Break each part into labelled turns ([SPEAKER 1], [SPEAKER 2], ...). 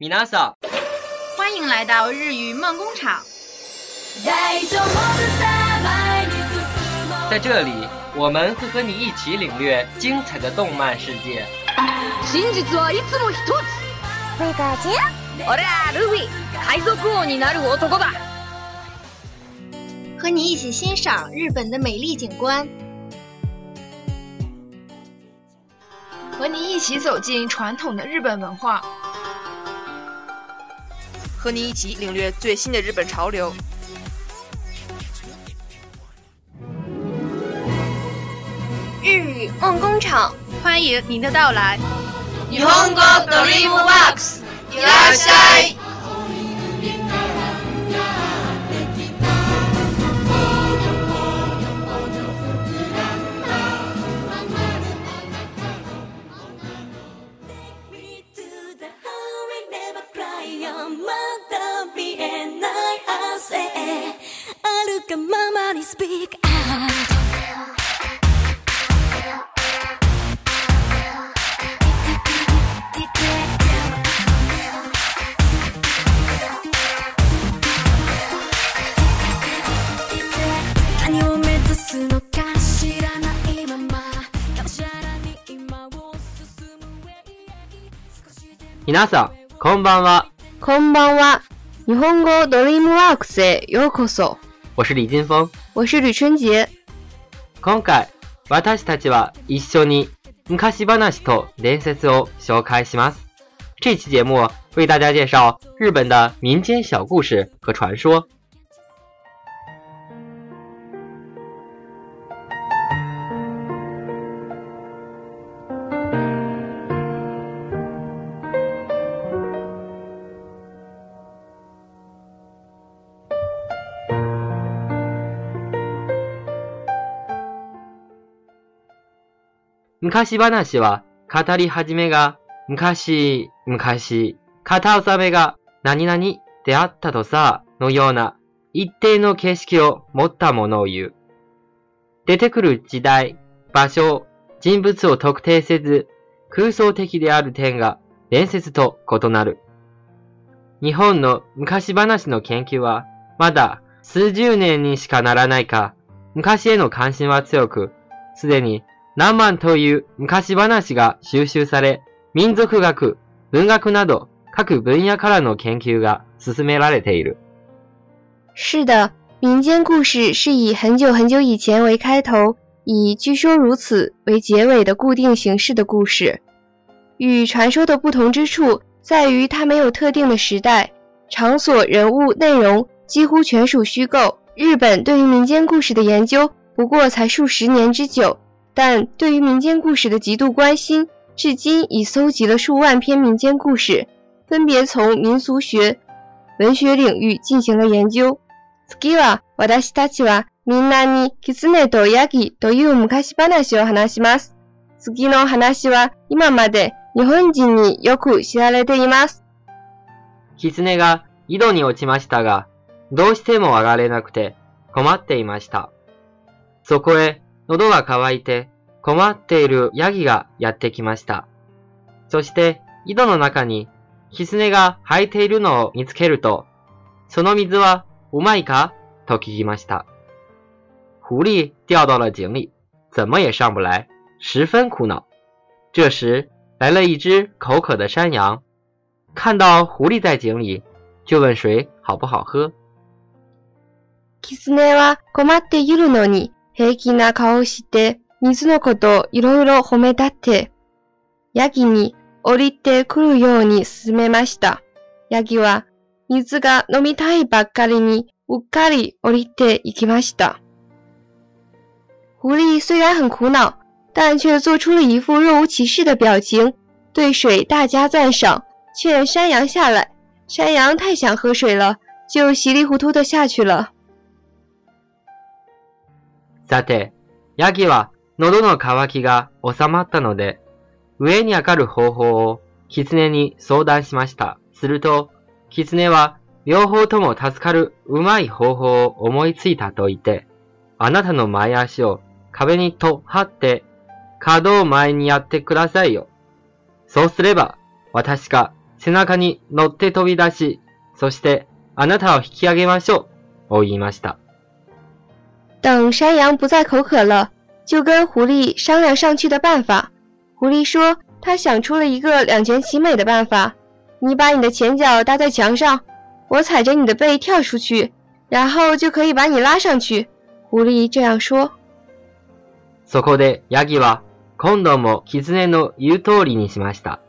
[SPEAKER 1] 米娜莎，
[SPEAKER 2] 欢迎来到日语梦工厂。
[SPEAKER 1] 在这里，我们会和你一起领略精彩的动漫世界。
[SPEAKER 2] 真实はいつも一つ。
[SPEAKER 3] 喂，卡
[SPEAKER 2] 奇？我来，鲁比，海贼王になる男だ。
[SPEAKER 3] 和你一起欣赏日本的美丽景观，
[SPEAKER 2] 和你一起走进传统的日本文化。
[SPEAKER 4] 和你一起领略最新的日本潮流。
[SPEAKER 3] 日语梦工厂，
[SPEAKER 2] 欢迎您的到来。
[SPEAKER 4] 日本語 Dream w o r s いらっしゃい。
[SPEAKER 5] speak out 何をな
[SPEAKER 1] 皆さんこんばんは
[SPEAKER 6] こんばんは。日本語ドリームワークスへようこそ。
[SPEAKER 1] 我是李金峰，
[SPEAKER 6] 我是吕春杰。
[SPEAKER 1] 今回、私たちは一緒に昔話と伝説を紹介します。这期节目为大家介绍日本的民间小故事和传说。昔話は語り始めが昔、昔、片納めが何々であったとさ、のような一定の景色を持ったものを言う。出てくる時代、場所、人物を特定せず、空想的である点が伝説と異なる。日本の昔話の研究は、まだ数十年にしかならないか、昔への関心は強く、すでに何万という昔話が収集され、民族学、文学など各分野からの研究が進められている。
[SPEAKER 6] 是的，民间故事是以很久很久以前为开头，以据说如此为结尾的固定形式的故事。与传说的不同之处在于，它没有特定的时代、场所、人物、内容，几乎全属虚构。日本对于民间故事的研究，不过才数十年之久。但对于民间故事的极度关心，至今已搜集了数万篇民间故事，分别从民俗学、文学领域进行了研究。次は私たちはみんなにキツネとヤギという昔話を話します。次の話は今まで日本人によく知られています。
[SPEAKER 1] キツネが井戸に落ちましたが、どうしても上がれなくて困っていました。そこへ喉が渇いて困っているヤギがやってきました。そして井戸の中にキネが履いているのを見つけると、その水はうまいかと聞きました。狐狸掉到了井里，怎么也上不来，十分苦恼。这时来了一只口渴的山羊，看到狐狸在井里，就问水好不好喝。
[SPEAKER 6] キネは困っているのに平気な顔して水のこといろいろ褒め立て、ヤギに降りてくるように勧めました。ヤギは水が飲みたいばっかりにうっかり降りていきました。狐狸虽然很苦恼，但却做出了一副若无其事的表情，对水大加赞赏，劝山羊下来。山羊太想喝水了，就稀里糊涂地下去了。
[SPEAKER 1] さて、ヤギは喉の渇きが収まったので、上に上がる方法を狐に相談しました。すると、狐は両方とも助かるうまい方法を思いついたと言って、あなたの前足を壁にと張って、角を前にやってくださいよ。そうすれば、私が背中に乗って飛び出し、そしてあなたを引き上げましょう、を言いました。
[SPEAKER 6] 等山羊不再口渴了，就跟狐狸商量上去的办法。狐狸说：“他想出了一个两全其美的办法，你把你的前脚搭在墙上，我踩着你的背跳出去，然后就可以把你拉上去。”狐狸这样说。
[SPEAKER 1] そこでヤギは今度もキツネの言う通りにしました。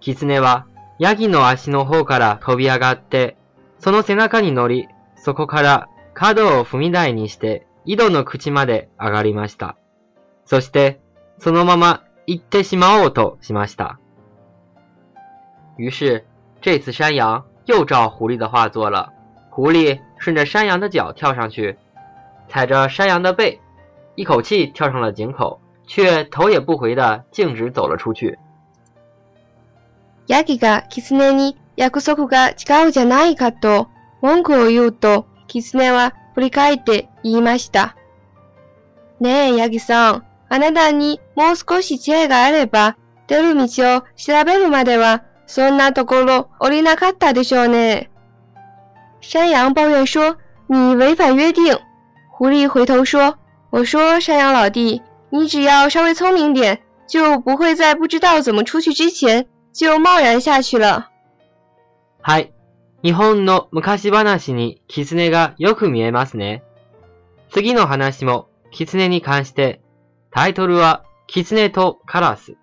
[SPEAKER 1] キツネはヤギの足の方から飛び上がって、その背中に乗り、そこから角を踏み台にして。一度の口まで上がりました。そしてそのまま行ってしまおうとしました。于是这次山羊又照狐狸的话做了。狐狸顺着山羊的脚跳上去，踩着山羊的背，一口气跳上了井口，却头也不回的径直走了出去。
[SPEAKER 6] ヤギがネに約束が違うじゃないかと文句を言うと、ネは振り返って言いました。ねえヤギさん、あなたにもう少し知恵があれば、出る道を調べるまではそんなところ降りなかったでしょうね。山羊抱怨说：“你违反约定。”狐狸回头说：“我说山羊老弟，你只要稍微聪明点，就不会在不知道怎么出去之前就贸然下去了。”
[SPEAKER 1] 日本の昔話に狐がよく見えますね。次の話も狐に関して、タイトルは狐とカラス。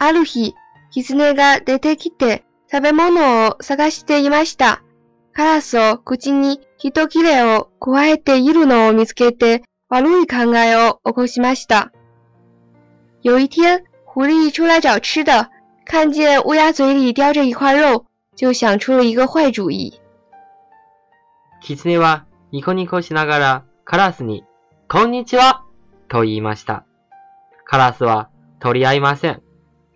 [SPEAKER 6] ある日、狐が出てきて食べ物を探していました。カラスを口に一切れを加えているのを見つけて悪い考えを起こしました。有一天，狐狸出来找吃的，看见乌鸦嘴里叼着一块肉，就想出了一个坏主意。
[SPEAKER 1] キツネはニコニコしながらカラスにこんにちはと言いました。カラスはり合いません。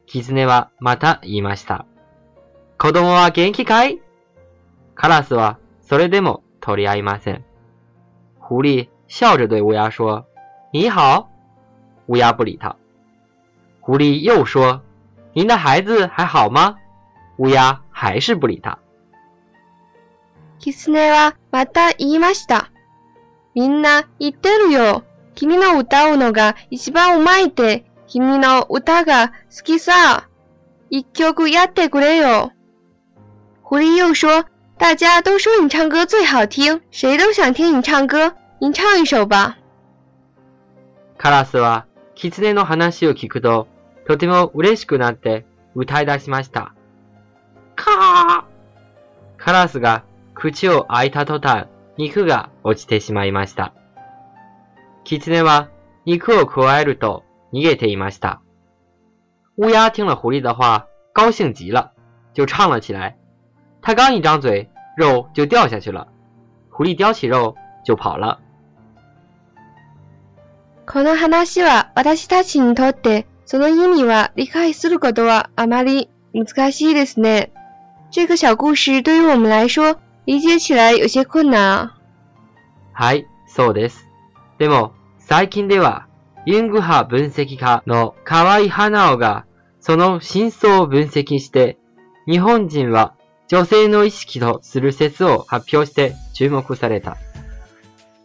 [SPEAKER 1] キツネはまた言いました。子供は元気かい？カラスはそれでも鳥合いません。狐狸笑着对乌鸦说：“你好。”乌鸦不理他。狐狸又说：“您的孩子还好吗？”乌鸦还是不理他。
[SPEAKER 6] キツネはまた言いました。みんな言ってるよ。君の歌うのが一番うまいって、君の歌が好きさ。一曲やってくれよ。狐狸又说：“大家都说你唱歌最好听，谁都想听你唱歌。您唱一首吧。”
[SPEAKER 1] カラスは、狐の話を聞くと、とても嬉しくなって歌い出しました。カーカラスが口を開いた途端、肉が落ちてしまいました。キツネは肉を加えると逃げていました。乌鸦听了狐狸的话，高兴极了，就唱了起来。他刚一张嘴，肉就掉下去了。狐狸叼起肉就跑了。
[SPEAKER 6] この話は私たちにとってその意味は理解することはあまり難しいですね。这个小故事对于我们来说理解起来有些困难啊。
[SPEAKER 1] はい、そうです。でも最近ではユング派分析家の河井花穂がその真相を分析して、日本人は女性の意識とする説を発表して注目された。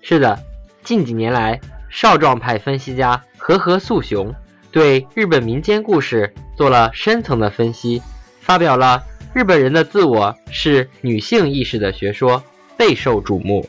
[SPEAKER 1] 是的，近几年来，少壮派分析家和和素雄对日本民间故事做了深层的分析，发表了。日本人的自我是女性意识的学说，备受瞩目。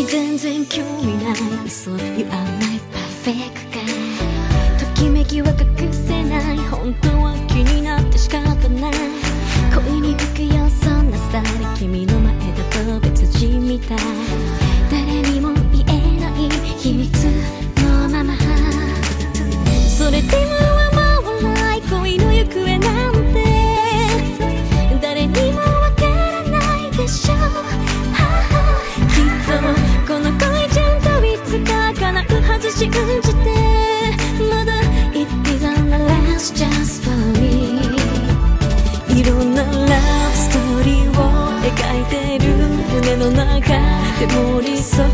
[SPEAKER 5] に全然興味ない So you are my perfect guy ときめきは隠せない本当は気になって仕方ない恋に浮くよそんなスタイル君の前だと別人みたい誰にも言えない秘密 게너 나가 내 그 머릿속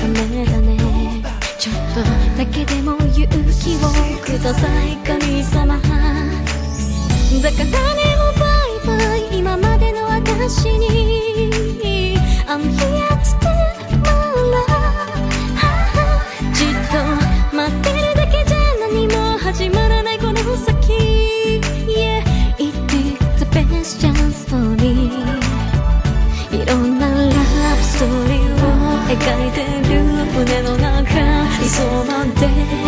[SPEAKER 5] ダメだねちょっとだけでも勇気をください神様だからねもバイバイ今までの私に I'm here to 描いてる胸の中理想まで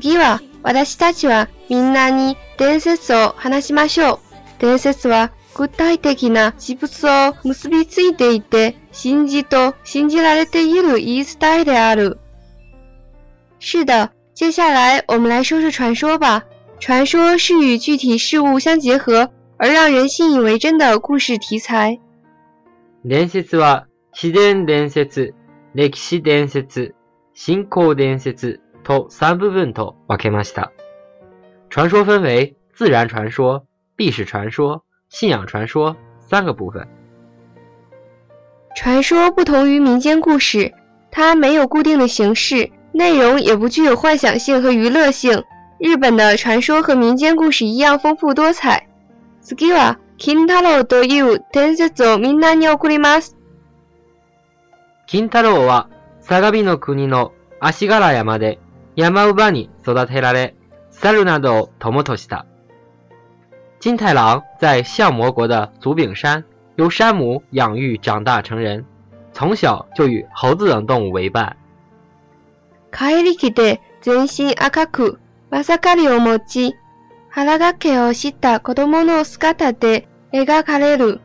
[SPEAKER 6] 次は私たちはみんなに伝説を話しましょう。伝説は具体的な事物を結びついていて、信じと信じられている言い伝えである。是的，接下来我们来说说传说吧。传说是与具体事物相结合而让人信以为真的故事题材。
[SPEAKER 1] 伝説は自然伝説、歴史伝説、信仰伝説、と三部问偷，哇克玛西塔。传说分为自然传说、历史传说、信仰传说三个部分。
[SPEAKER 6] 传说不同于民间故事，它没有固定的形式，内容也不具有幻想性和娱乐性。日本的传说和民间故事一样丰富多彩。自己金太郎いう伝説をみんなに送ります。
[SPEAKER 1] 金太郎は相模の国の足柄山で。山マウバンに走ったテラレ、サルナドをトモトシ金太郎在相魔国的足柄山由山母养育长大成人，从小就与猴子等动物为伴。
[SPEAKER 6] 帰りきて全身赤く、マさかりを持ち、腹が開けをした子供の姿で描かれる。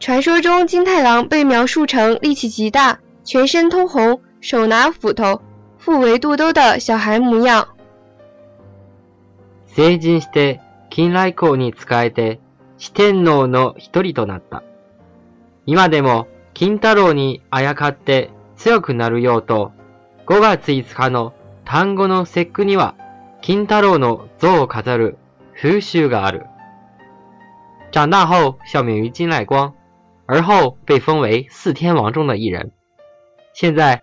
[SPEAKER 6] 传说中金太郎被描述成力气极大，全身通红，手拿斧头。富为肚兜的小孩模样。
[SPEAKER 1] 成人して近来校に仕えて四天王の一人となった。今でも金太郎にあやかって強くなるようと、5月5日の単語の節句には金太郎の像を飾る風習がある。长大后小名于金来光，而后被封为四天王中の一人。现在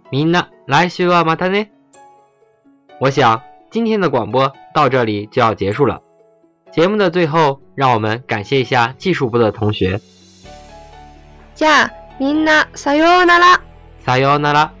[SPEAKER 6] みんな、来、シルバーマタネ。
[SPEAKER 1] 我想今天的广播到这里就要结束了。节目的最后，让我们感谢一下技术部的同学。
[SPEAKER 6] じゃ、みんなさよなら。
[SPEAKER 1] さよな
[SPEAKER 5] ら。